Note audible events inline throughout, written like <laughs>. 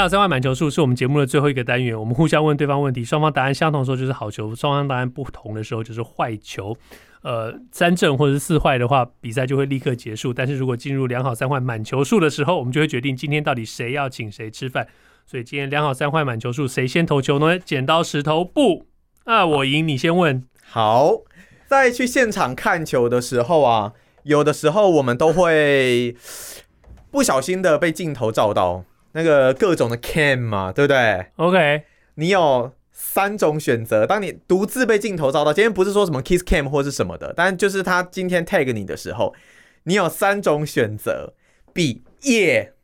两好三坏满球数是我们节目的最后一个单元，我们互相问对方问题，双方答案相同的时候就是好球，双方答案不同的时候就是坏球。呃，三正或者是四坏的话，比赛就会立刻结束。但是如果进入两好三坏满球数的时候，我们就会决定今天到底谁要请谁吃饭。所以今天两好三坏满球数，谁先投球呢？剪刀石头布，啊，我赢，你先问。好，在去现场看球的时候啊，有的时候我们都会不小心的被镜头照到。那个各种的 cam 嘛，对不对？OK，你有三种选择。当你独自被镜头照到，今天不是说什么 kiss cam 或是什么的，但就是他今天 tag 你的时候，你有三种选择：比耶，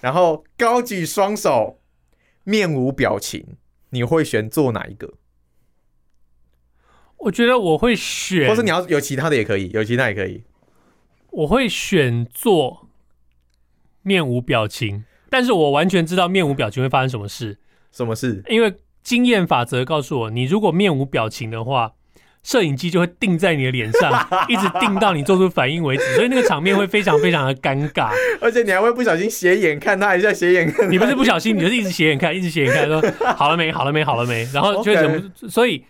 然后高举双手，面无表情。你会选做哪一个？我觉得我会选，或是你要有其他的也可以，有其他也可以。我会选做面无表情。但是我完全知道面无表情会发生什么事。什么事？因为经验法则告诉我，你如果面无表情的话，摄影机就会定在你的脸上，<laughs> 一直定到你做出反应为止，所以那个场面会非常非常的尴尬。而且你还会不小心斜眼看他一下，斜眼看。你不是不小心，你就是一直斜眼看，一直斜眼看，说好了没，好了没，好了没，然后就会忍不，<laughs> 所以。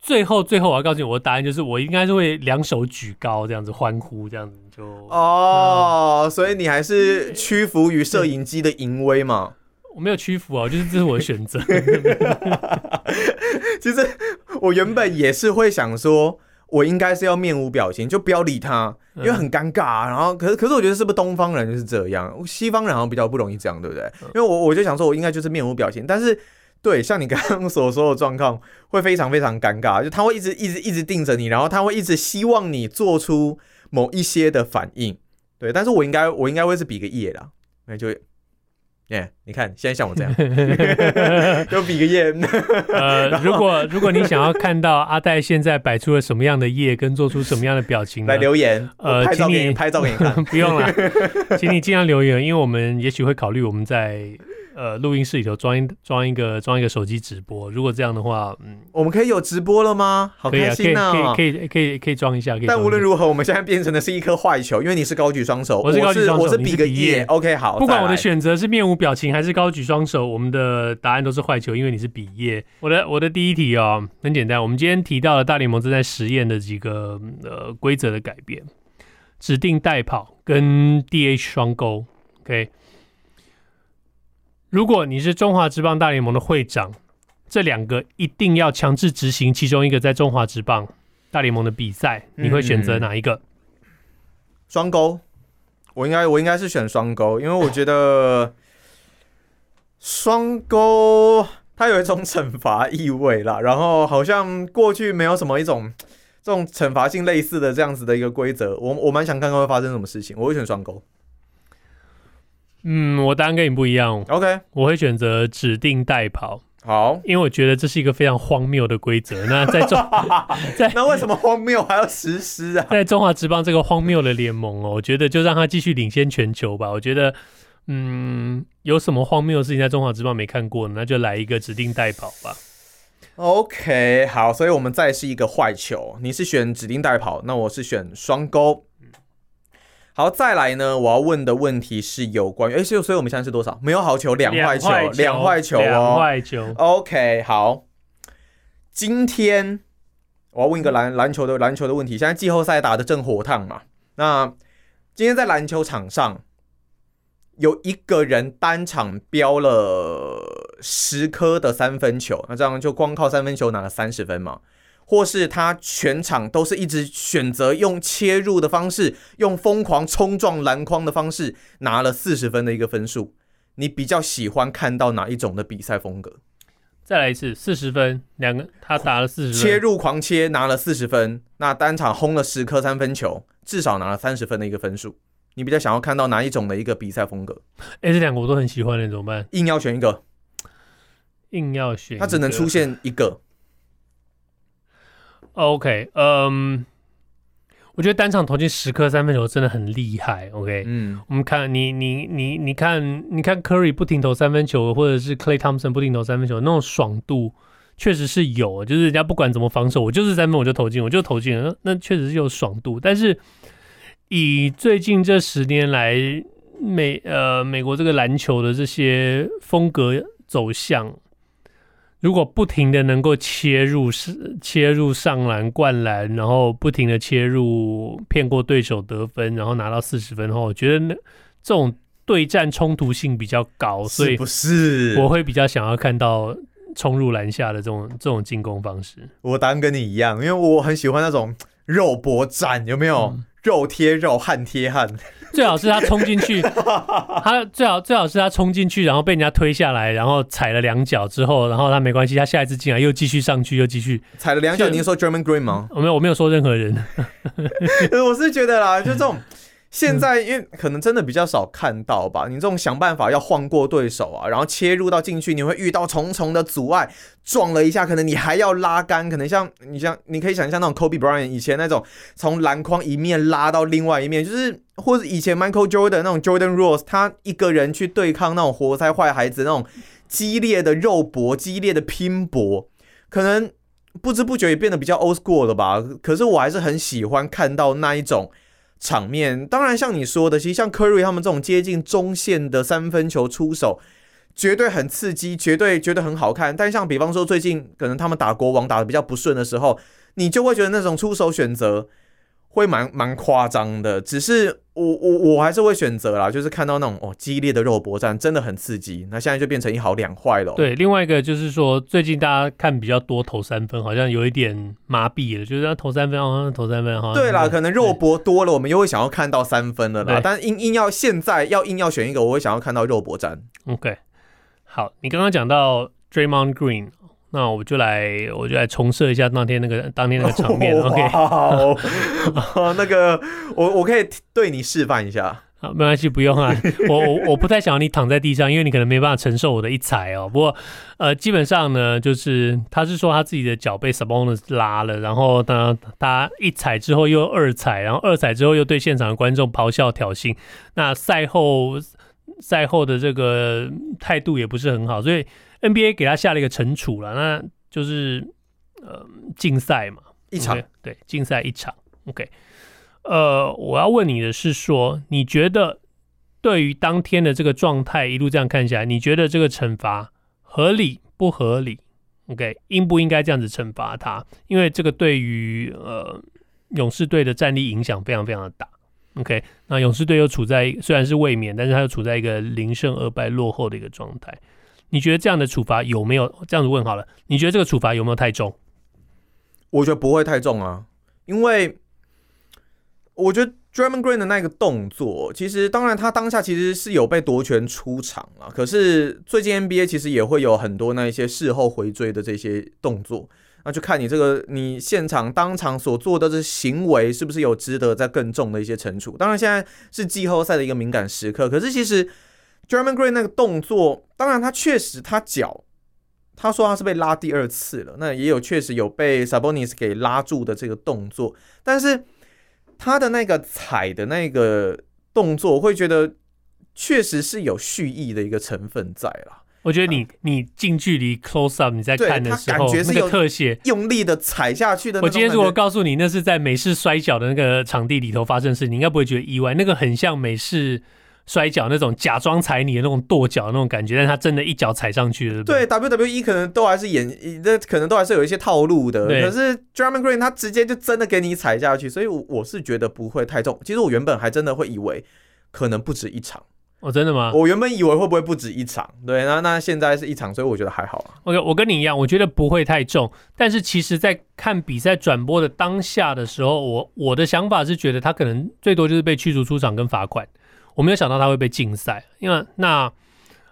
最后，最后我要告诉你，我的答案就是我应该是会两手举高，这样子欢呼，这样子就哦、嗯。所以你还是屈服于摄影机的淫威嘛？我没有屈服啊，就是这是我的选择。<laughs> 其实我原本也是会想说，我应该是要面无表情，就不要理他，因为很尴尬。然后，可是可是我觉得是不是东方人就是这样，西方人好像比较不容易这样，对不对？因为我我就想说，我应该就是面无表情，但是。对，像你刚刚所说的状况，会非常非常尴尬，就他会一直一直一直盯着你，然后他会一直希望你做出某一些的反应。对，但是我应该我应该会是比个耶啦，那就，耶、yeah，你看现在像我这样，<laughs> 就比个耶。呃，如果如果你想要看到阿戴现在摆出了什么样的耶，跟做出什么样的表情，来留言，呃，拍照给你拍照给你看，<laughs> 不用了，<laughs> 请你尽量留言，因为我们也许会考虑我们在。呃，录音室里头装一装一个装一个手机直播，如果这样的话，嗯，我们可以有直播了吗？好开心啊！可以啊，可以可以可以可以装一下。但无论如何，我们现在变成的是一颗坏球，因为你是高举双手，我是高举双手，我是比个耶。OK，好，不管我的选择是面无表情还是高举双手，我们的答案都是坏球，因为你是比耶。我的我的第一题哦，很简单，我们今天提到了大联盟正在实验的几个呃规则的改变，指定代跑跟 DH 双勾，OK。如果你是中华职棒大联盟的会长，这两个一定要强制执行其中一个在中华职棒大联盟的比赛，你会选择哪一个？双钩，我应该我应该是选双钩，因为我觉得双钩它有一种惩罚意味啦，然后好像过去没有什么一种这种惩罚性类似的这样子的一个规则，我我蛮想看看会发生什么事情，我会选双勾。嗯，我答案跟你不一样。OK，我会选择指定代跑。好，因为我觉得这是一个非常荒谬的规则。那在中，<laughs> 在那为什么荒谬还要实施啊？在中华职棒这个荒谬的联盟哦，我觉得就让他继续领先全球吧。我觉得，嗯，有什么荒谬的事情在中华职棒没看过呢？那就来一个指定代跑吧。OK，好，所以我们再是一个坏球。你是选指定代跑，那我是选双勾。好，再来呢，我要问的问题是有关于，哎，所以，所以我们现在是多少？没有好球，两坏球，两坏球，两坏球，哦。OK，好，今天我要问一个篮篮球的篮球的问题。现在季后赛打得正火烫嘛？那今天在篮球场上有一个人单场飙了十颗的三分球，那这样就光靠三分球拿了三十分嘛？或是他全场都是一直选择用切入的方式，用疯狂冲撞篮筐的方式拿了四十分的一个分数，你比较喜欢看到哪一种的比赛风格？再来一次，四十分，两个他打了四十分，切入狂切拿了四十分，那单场轰了十颗三分球，至少拿了三十分的一个分数，你比较想要看到哪一种的一个比赛风格？哎、欸，这两个我都很喜欢，那怎么办？硬要选一个，硬要选，他只能出现一个。OK，嗯，我觉得单场投进十颗三分球真的很厉害。OK，嗯，我们看你你你你看你看 Curry 不停投三分球，或者是 Clay Thompson 不停投三分球，那种爽度确实是有，就是人家不管怎么防守，我就是三分我就投进，我就投进了，那那确实是有爽度。但是以最近这十年来美呃美国这个篮球的这些风格走向。如果不停的能够切入是切入上篮灌篮，然后不停的切入骗过对手得分，然后拿到四十分后，我觉得那这种对战冲突性比较高，所以不是我会比较想要看到冲入篮下的这种这种进攻方式。我答案跟你一样，因为我很喜欢那种肉搏战，有没有？嗯肉贴肉，汗贴汗，最好是他冲进去，<laughs> 他最好最好是他冲进去，然后被人家推下来，然后踩了两脚之后，然后他没关系，他下一次进来又继续上去，又继续踩了两脚。你是说 Draymond Green 吗？我没有，我没有说任何人。<laughs> <laughs> 我是觉得啦，就这种。现在因为可能真的比较少看到吧，你这种想办法要晃过对手啊，然后切入到禁区，你会遇到重重的阻碍，撞了一下，可能你还要拉杆，可能像你像你可以想象那种 Kobe Bryant 以前那种从篮筐一面拉到另外一面，就是或者以前 Michael Jordan 那种 Jordan Rose，他一个人去对抗那种活塞坏孩子那种激烈的肉搏、激烈的拼搏，可能不知不觉也变得比较 old school 了吧。可是我还是很喜欢看到那一种。场面当然像你说的，其实像 Curry 他们这种接近中线的三分球出手，绝对很刺激，绝对绝对很好看。但像比方说最近可能他们打国王打的比较不顺的时候，你就会觉得那种出手选择。会蛮蛮夸张的，只是我我我还是会选择啦，就是看到那种哦激烈的肉搏战，真的很刺激。那现在就变成一好两坏了。对，另外一个就是说，最近大家看比较多投三分，好像有一点麻痹了，就是要投三分，好像投三分哈。对啦，可能肉搏多了，我们又会想要看到三分了啦。但硬硬要现在要硬要选一个，我会想要看到肉搏战。OK，好，你刚刚讲到 Draymond Green。那我就来，我就来重设一下当天那个当天那个场面。<laughs> 哦、OK，好，那个我我可以对你示范一下。好，<laughs> 没关系，不用啊。我我我不太想要你躺在地上，因为你可能没办法承受我的一踩哦。不过呃，基本上呢，就是他是说他自己的脚被 Sabonis 拉了，然后呢，他一踩之后又二踩，然后二踩之后又对现场的观众咆哮挑衅。那赛后赛后的这个态度也不是很好，所以。NBA 给他下了一个惩处了，那就是呃禁赛嘛，一场 okay, 对，禁赛一场。OK，呃，我要问你的是说，你觉得对于当天的这个状态一路这样看下来，你觉得这个惩罚合理不合理？OK，应不应该这样子惩罚他？因为这个对于呃勇士队的战力影响非常非常的大。OK，那勇士队又处在虽然是卫冕，但是他又处在一个零胜二败落后的一个状态。你觉得这样的处罚有没有这样子问好了？你觉得这个处罚有没有太重？我觉得不会太重啊，因为我觉得 Draymond Green 的那个动作，其实当然他当下其实是有被夺权出场啊。可是最近 NBA 其实也会有很多那一些事后回追的这些动作，那就看你这个你现场当场所做的这行为是不是有值得在更重的一些惩处。当然现在是季后赛的一个敏感时刻，可是其实。Draymond Green 那个动作，当然他确实他脚，他说他是被拉第二次了，那也有确实有被 Sabonis 给拉住的这个动作，但是他的那个踩的那个动作，我会觉得确实是有蓄意的一个成分在了。我觉得你你近距离 close up 你在看的时候，感觉是有特写用力的踩下去的。我今天如果告诉你那是在美式摔跤的那个场地里头发生的事，你应该不会觉得意外。那个很像美式。摔跤那种假装踩你的那种跺脚那种感觉，但他真的一脚踩上去了。对，WWE 可能都还是演，那可能都还是有一些套路的。可是 Draymond Green 他直接就真的给你踩下去，所以我我是觉得不会太重。其实我原本还真的会以为可能不止一场。哦，真的吗？我原本以为会不会不止一场？对，那那现在是一场，所以我觉得还好啊。OK，我跟你一样，我觉得不会太重。但是其实，在看比赛转播的当下的时候，我我的想法是觉得他可能最多就是被驱逐出场跟罚款。我没有想到他会被禁赛，因为那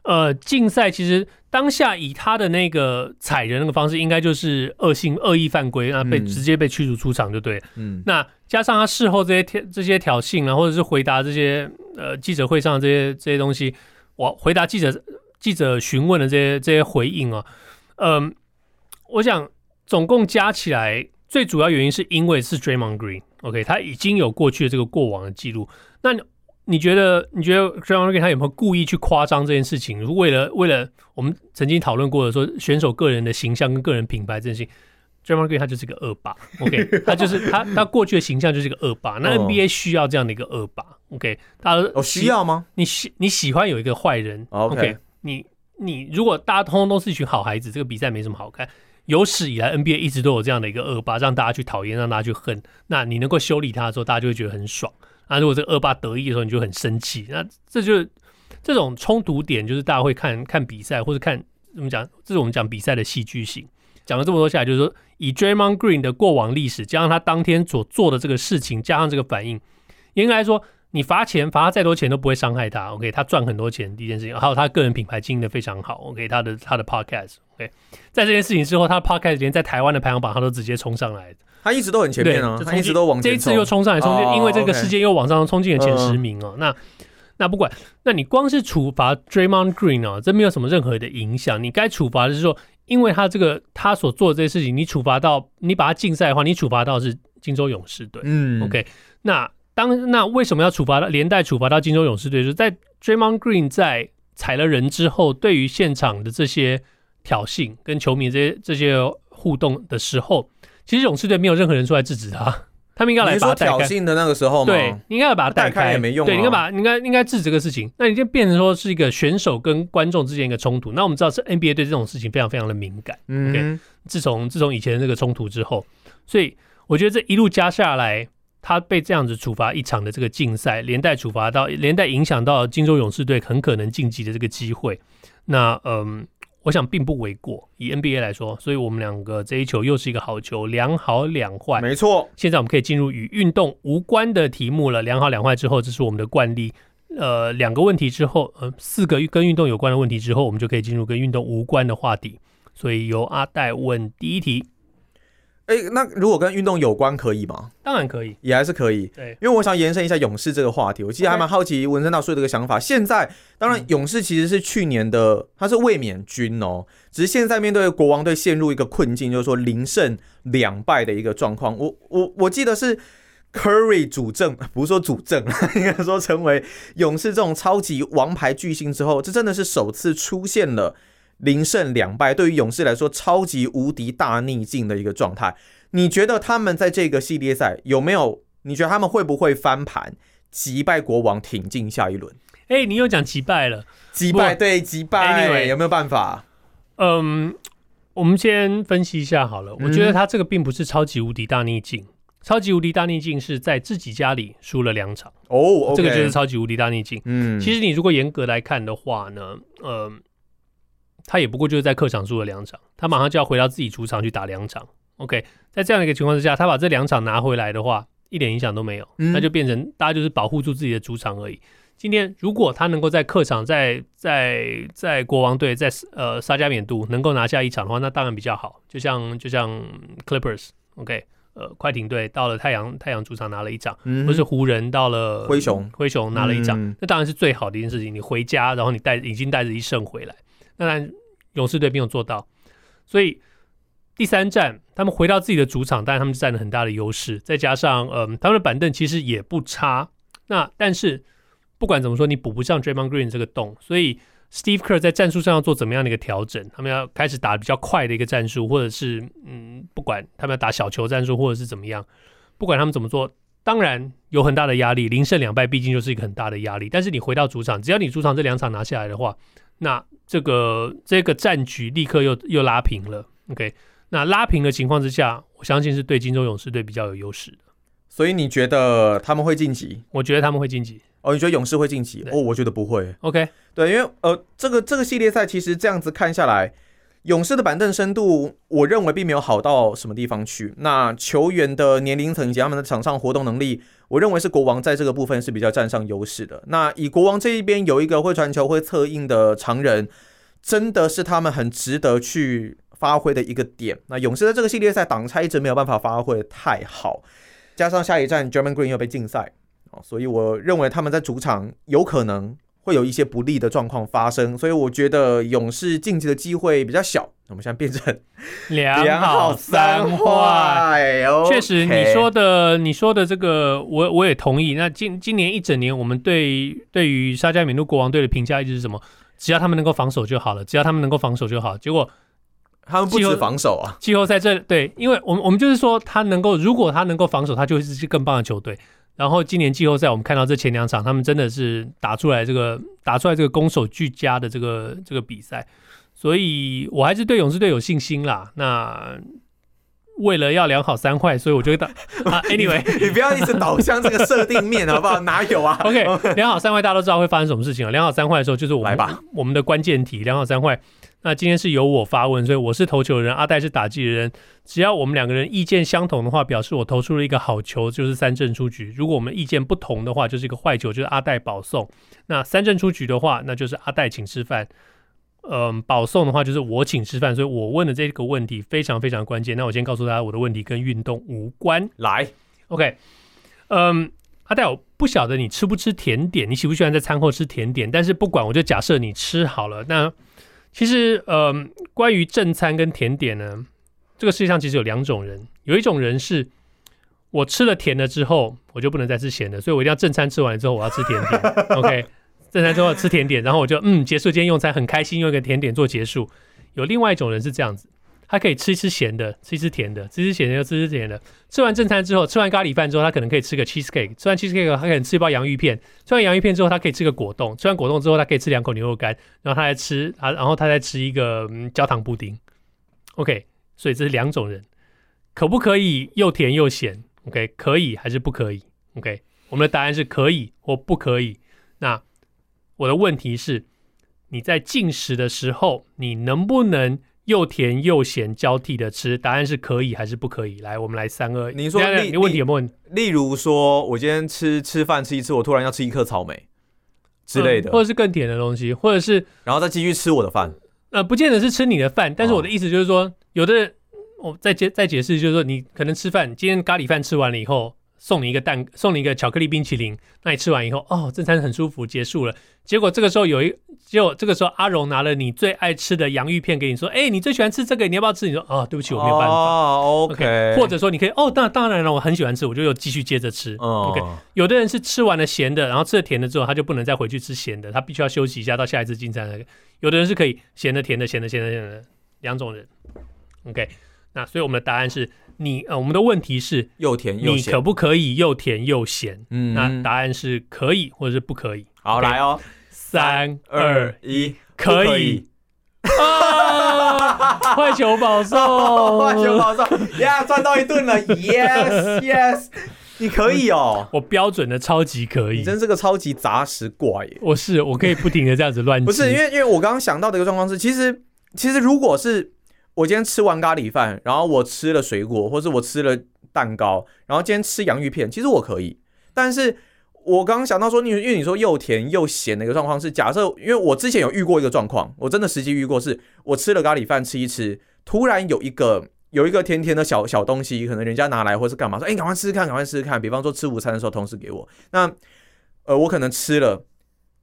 呃禁赛其实当下以他的那个踩人那个方式，应该就是恶性恶意犯规，那被直接被驱逐出场就对。嗯，那加上他事后这些挑这些挑衅啊，或者是回答这些呃记者会上的这些这些东西，我回答记者记者询问的这些这些回应啊，嗯、呃，我想总共加起来，最主要原因是因为是 Draymond Green，OK，、okay, 他已经有过去的这个过往的记录。那你觉得，你觉得 Draymond Green 他有没有故意去夸张这件事情？为了为了我们曾经讨论过的说选手个人的形象跟个人品牌这件事情，Draymond Green 他就是个恶霸，OK，<laughs> 他就是他他过去的形象就是个恶霸。那 NBA 需要这样的一个恶霸，OK，他哦需要吗？你喜你喜欢有一个坏人，OK，你你如果大家通通都是一群好孩子，这个比赛没什么好看。有史以来，NBA 一直都有这样的一个恶霸，让大家去讨厌，让大家去恨。那你能够修理他的时候，大家就会觉得很爽。那如果这个恶霸得意的时候，你就很生气。那这就这种冲突点，就是大家会看看比赛，或者看怎么讲，这是我们讲比赛的戏剧性。讲了这么多下来，就是说以 Draymond Green 的过往历史，加上他当天所做的这个事情，加上这个反应，应该来说。你罚钱，罚他再多钱都不会伤害他。OK，他赚很多钱，第一件事情，还有他个人品牌经营的非常好。OK，他的他的 Podcast，OK，在这件事情之后，他的 Podcast 连在台湾的排行榜他都直接冲上来。他一直都很前面啊，他一直都往前。这一次又冲上来，冲进，因为这个事件又往上冲进了前十名哦。那那不管，那你光是处罚 Draymond Green 啊，这没有什么任何的影响。你该处罚的是说，因为他这个他所做的这些事情，你处罚到你把他禁赛的话，你处罚到是金州勇士队。嗯，OK，那。当那为什么要处罚到连带处罚到金州勇士队？就是在 Draymond Green 在踩了人之后，对于现场的这些挑衅跟球迷这些这些互动的时候，其实勇士队没有任何人出来制止他，<laughs> 他们应该来把他。挑衅的那个时候吗？对，应该要把他带开也没用。对，应该把应该应该制止这个事情。那你就变成说是一个选手跟观众之间一个冲突。那我们知道是 NBA 对这种事情非常非常的敏感。嗯自从自从以前的那个冲突之后，所以我觉得这一路加下来。他被这样子处罚一场的这个竞赛，连带处罚到，连带影响到金州勇士队很可能晋级的这个机会。那嗯，我想并不为过。以 NBA 来说，所以我们两个这一球又是一个好球，两好两坏。没错。现在我们可以进入与运动无关的题目了。两好两坏之后，这是我们的惯例。呃，两个问题之后，呃，四个跟运动有关的问题之后，我们就可以进入跟运动无关的话题。所以由阿戴问第一题。哎，那如果跟运动有关可以吗？当然可以，也还是可以。对，因为我想延伸一下勇士这个话题，我其实还蛮好奇文森大叔这个想法。现在当然勇士其实是去年的，他是卫冕军哦，只是现在面对国王队陷入一个困境，就是说零胜两败的一个状况。我我我记得是 Curry 主政，<laughs> 不是说主政，应该说成为勇士这种超级王牌巨星之后，这真的是首次出现了。零胜两败，对于勇士来说，超级无敌大逆境的一个状态。你觉得他们在这个系列赛有没有？你觉得他们会不会翻盘，击败国王，挺进下一轮？哎、欸，你又讲击败了，击败对击败，anyway, 有没有办法？嗯，我们先分析一下好了。我觉得他这个并不是超级无敌大逆境，嗯、超级无敌大逆境是在自己家里输了两场哦，oh, okay. 这个就是超级无敌大逆境。嗯，其实你如果严格来看的话呢，嗯。他也不过就是在客场输了两场，他马上就要回到自己主场去打两场。OK，在这样的一个情况之下，他把这两场拿回来的话，一点影响都没有，那就变成大家就是保护住自己的主场而已。今天如果他能够在客场，在在在国王队在呃沙加缅度能够拿下一场的话，那当然比较好。就像就像 Clippers，OK，呃，快艇队到了太阳太阳主场拿了一场，或是湖人到了灰熊灰熊拿了一场，那当然是最好的一件事情。你回家，然后你带已经带着一胜回来。当然，勇士队没有做到，所以第三战他们回到自己的主场，但是他们占了很大的优势。再加上，嗯，他们的板凳其实也不差。那但是不管怎么说，你补不上 Draymond Green 这个洞，所以 Steve Kerr 在战术上要做怎么样的一个调整？他们要开始打比较快的一个战术，或者是嗯，不管他们要打小球战术，或者是怎么样，不管他们怎么做，当然有很大的压力。零胜两败毕竟就是一个很大的压力。但是你回到主场，只要你主场这两场拿下来的话，那这个这个战局立刻又又拉平了，OK？那拉平的情况之下，我相信是对金州勇士队比较有优势的。所以你觉得他们会晋级？我觉得他们会晋级。哦，你觉得勇士会晋级？哦，我觉得不会。OK？对，因为呃，这个这个系列赛其实这样子看下来。勇士的板凳深度，我认为并没有好到什么地方去。那球员的年龄层以及他们的场上活动能力，我认为是国王在这个部分是比较占上优势的。那以国王这一边有一个会传球、会策应的长人，真的是他们很值得去发挥的一个点。那勇士在这个系列赛挡拆一直没有办法发挥太好，加上下一站 German Green 又被禁赛，所以我认为他们在主场有可能。会有一些不利的状况发生，所以我觉得勇士晋级的机会比较小。我们现在变成两好三坏，确实你说的，你说的这个我我也同意。那今今年一整年，我们对对于沙加缅度国王队的评价一直是什么？只要他们能够防守就好了，只要他们能够防守就好。结果他们不止防守啊，季后赛这对，因为我们我们就是说他能够，如果他能够防守，他就会是更棒的球队。然后今年季后赛，我们看到这前两场，他们真的是打出来这个打出来这个攻守俱佳的这个这个比赛，所以我还是对勇士队有信心啦。那为了要两好三坏，所以我觉得 <laughs> 啊，anyway，你，不要一直导向这个设定面好不好？<laughs> 哪有啊？OK，两好三坏大家都知道会发生什么事情啊。两好三坏的时候就是我们来吧，我们的关键题，两好三坏。那今天是由我发问，所以我是投球人，阿戴是打击人。只要我们两个人意见相同的话，表示我投出了一个好球，就是三振出局；如果我们意见不同的话，就是一个坏球，就是阿戴保送。那三振出局的话，那就是阿戴请吃饭。嗯，保送的话就是我请吃饭。所以我问的这个问题非常非常关键。那我先告诉大家，我的问题跟运动无关。来，OK，嗯，阿戴，我不晓得你吃不吃甜点，你喜不喜欢在餐后吃甜点？但是不管，我就假设你吃好了。那其实，呃，关于正餐跟甜点呢，这个世界上其实有两种人。有一种人是，我吃了甜的之后，我就不能再吃咸的，所以我一定要正餐吃完了之后，我要吃甜点。<laughs> OK，正餐之后吃甜点，然后我就嗯，结束今天用餐，很开心，用一个甜点做结束。有另外一种人是这样子。他可以吃一吃咸的，吃一吃甜的，吃一吃咸的又吃一吃甜的。吃完正餐之后，吃完咖喱饭之后，他可能可以吃个 cheesecake。吃完 cheesecake，他可能吃一包洋芋片。吃完洋芋片之后，他可以吃个果冻。吃完果冻之后，他可以吃两口牛肉干。然后他再吃，啊然后他再吃一个、焦糖布丁。OK，所以这是两种人，可不可以又甜又咸？OK，可以还是不可以？OK，我们的答案是可以或不可以。那我的问题是，你在进食的时候，你能不能？又甜又咸交替的吃，答案是可以还是不可以？来，我们来三二。你说你问题有没有问题？例如说，我今天吃吃饭吃一次，我突然要吃一颗草莓之类的、嗯，或者是更甜的东西，或者是然后再继续吃我的饭。呃，不见得是吃你的饭，但是我的意思就是说，哦、有的人我再解再解释，就是说你可能吃饭，今天咖喱饭吃完了以后。送你一个蛋，送你一个巧克力冰淇淋。那你吃完以后，哦，这餐很舒服，结束了。结果这个时候有一，结果这个时候阿荣拿了你最爱吃的洋芋片给你，说：“哎、欸，你最喜欢吃这个，你要不要吃？”你说：“哦，对不起，我没有办法。哦” OK，或者说你可以，哦，当当然了，我很喜欢吃，我就又继续接着吃。哦、OK，有的人是吃完了咸的，然后吃了甜的之后，他就不能再回去吃咸的，他必须要休息一下，到下一次进餐。有的人是可以咸的、甜的、咸的、咸的、咸的，两种人。OK，那所以我们的答案是。你呃，我们的问题是又甜又咸，你可不可以又甜又咸？嗯，那答案是可以或者是不可以。好来哦，三二一，可以。可以啊！<laughs> 坏球保送，坏球保送，呀，赚到一顿了！Yes Yes，你可以哦，<laughs> 我标准的超级可以，你真是个超级杂食怪耶！我是，我可以不停的这样子乱 <laughs> 吃。不是因为，因为我刚刚想到的一个状况是，其实其实如果是。我今天吃完咖喱饭，然后我吃了水果，或者我吃了蛋糕，然后今天吃洋芋片，其实我可以。但是我刚刚想到说，你因为你说又甜又咸的一个状况是，假设因为我之前有遇过一个状况，我真的实际遇过，是我吃了咖喱饭吃一吃，突然有一个有一个甜甜的小小东西，可能人家拿来或是干嘛，说哎，赶快试试看，赶快试试看。比方说吃午餐的时候，同事给我，那呃我可能吃了。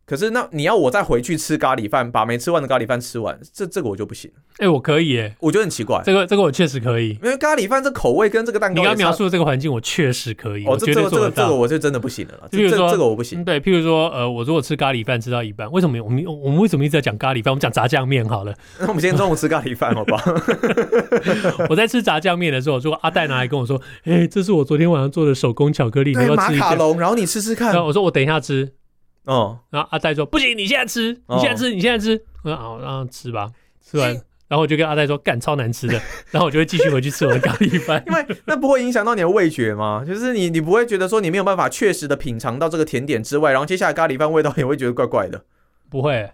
可是那你要我再回去吃咖喱饭，把没吃完的咖喱饭吃完，这这个我就不行。哎、欸，我可以耶，我觉得很奇怪。这个这个我确实可以，因为咖喱饭这口味跟这个蛋糕，你刚描述的这个环境，我确实可以。哦，这这个这个这个我就真的不行了。譬如说这，这个我不行。对，譬如说，呃，我如果吃咖喱饭吃到一半，为什么我们我们为什么一直在讲咖喱饭？我们讲炸酱面好了。<laughs> 那我们今天中午吃咖喱饭好不好？<laughs> 我在吃炸酱面的时候，如果阿戴拿来跟我说：“哎、欸，这是我昨天晚上做的手工巧克力，你要吃一马卡龙，然后你吃吃看。”我说：“我等一下吃。”哦，然后阿呆说：“不行，你现在吃，你现在吃，你现在吃。”我说：“好，让他吃吧。”吃完，然后我就跟阿呆说：“干，超难吃的。<laughs> ”然后我就会继续回去吃我的咖喱饭，因为那不会影响到你的味觉吗？就是你，你不会觉得说你没有办法确实的品尝到这个甜点之外，然后接下来咖喱饭味道也会觉得怪怪的。不会，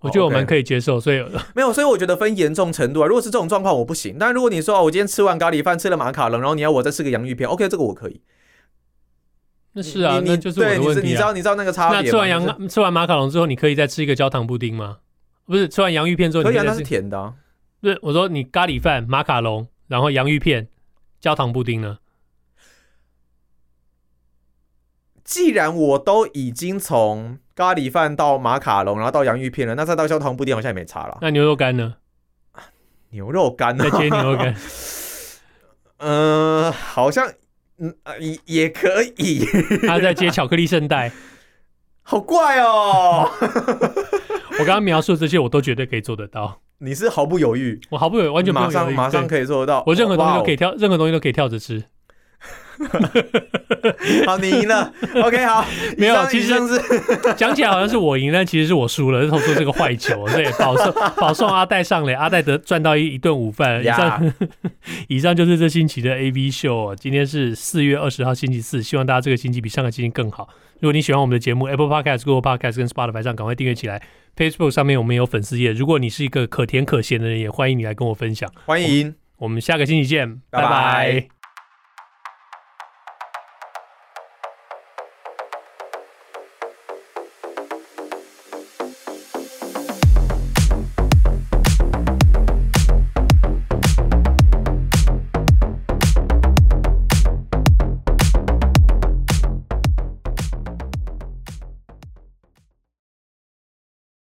我觉得我们可以接受，所以 <laughs> 没有，所以我觉得分严重程度啊。如果是这种状况，我不行。但如果你说我今天吃完咖喱饭，吃了马卡龙，然后你要我再吃个洋芋片，OK，这个我可以。那是啊，那就是我的问题、啊、你，你知道你知道那个差别？那吃完羊吃完马卡龙之后，你可以再吃一个焦糖布丁吗？不是，吃完洋芋片之后你可以，可以啊，那是甜的、啊。不是，我说你咖喱饭、马卡龙，然后洋芋片、焦糖布丁呢？既然我都已经从咖喱饭到马卡龙，然后到洋芋片了，那再到焦糖布丁好像也没差了。那牛肉干呢？牛肉干呢？再接牛肉干。嗯、<laughs> 呃，好像嗯啊也也可以。<laughs> 他在接巧克力圣代，<laughs> 好怪哦。<laughs> 我刚刚描述这些，我都绝对可以做得到。你是毫不犹豫？我毫不犹豫，完全马上马上可以做得到。我任何东西都可以跳，任何东西都可以跳着吃。<laughs> 好，你赢了。OK，好，<laughs> 没有，其实是 <laughs> 讲起来好像是我赢，但其实是我输了。投出这个坏球，对，保送保送阿戴上垒，阿戴得赚到一一顿午饭。以上以上就是这星期的 AV 秀。今天是四月二十号星期四，希望大家这个星期比上个星期更好。如果你喜欢我们的节目，Apple Podcast、Google Podcast 跟 Spotify 上赶快订阅起来。Facebook 上面我们有粉丝页，如果你是一个可甜可咸的人，也欢迎你来跟我分享。欢迎，我，我们下个星期见。拜拜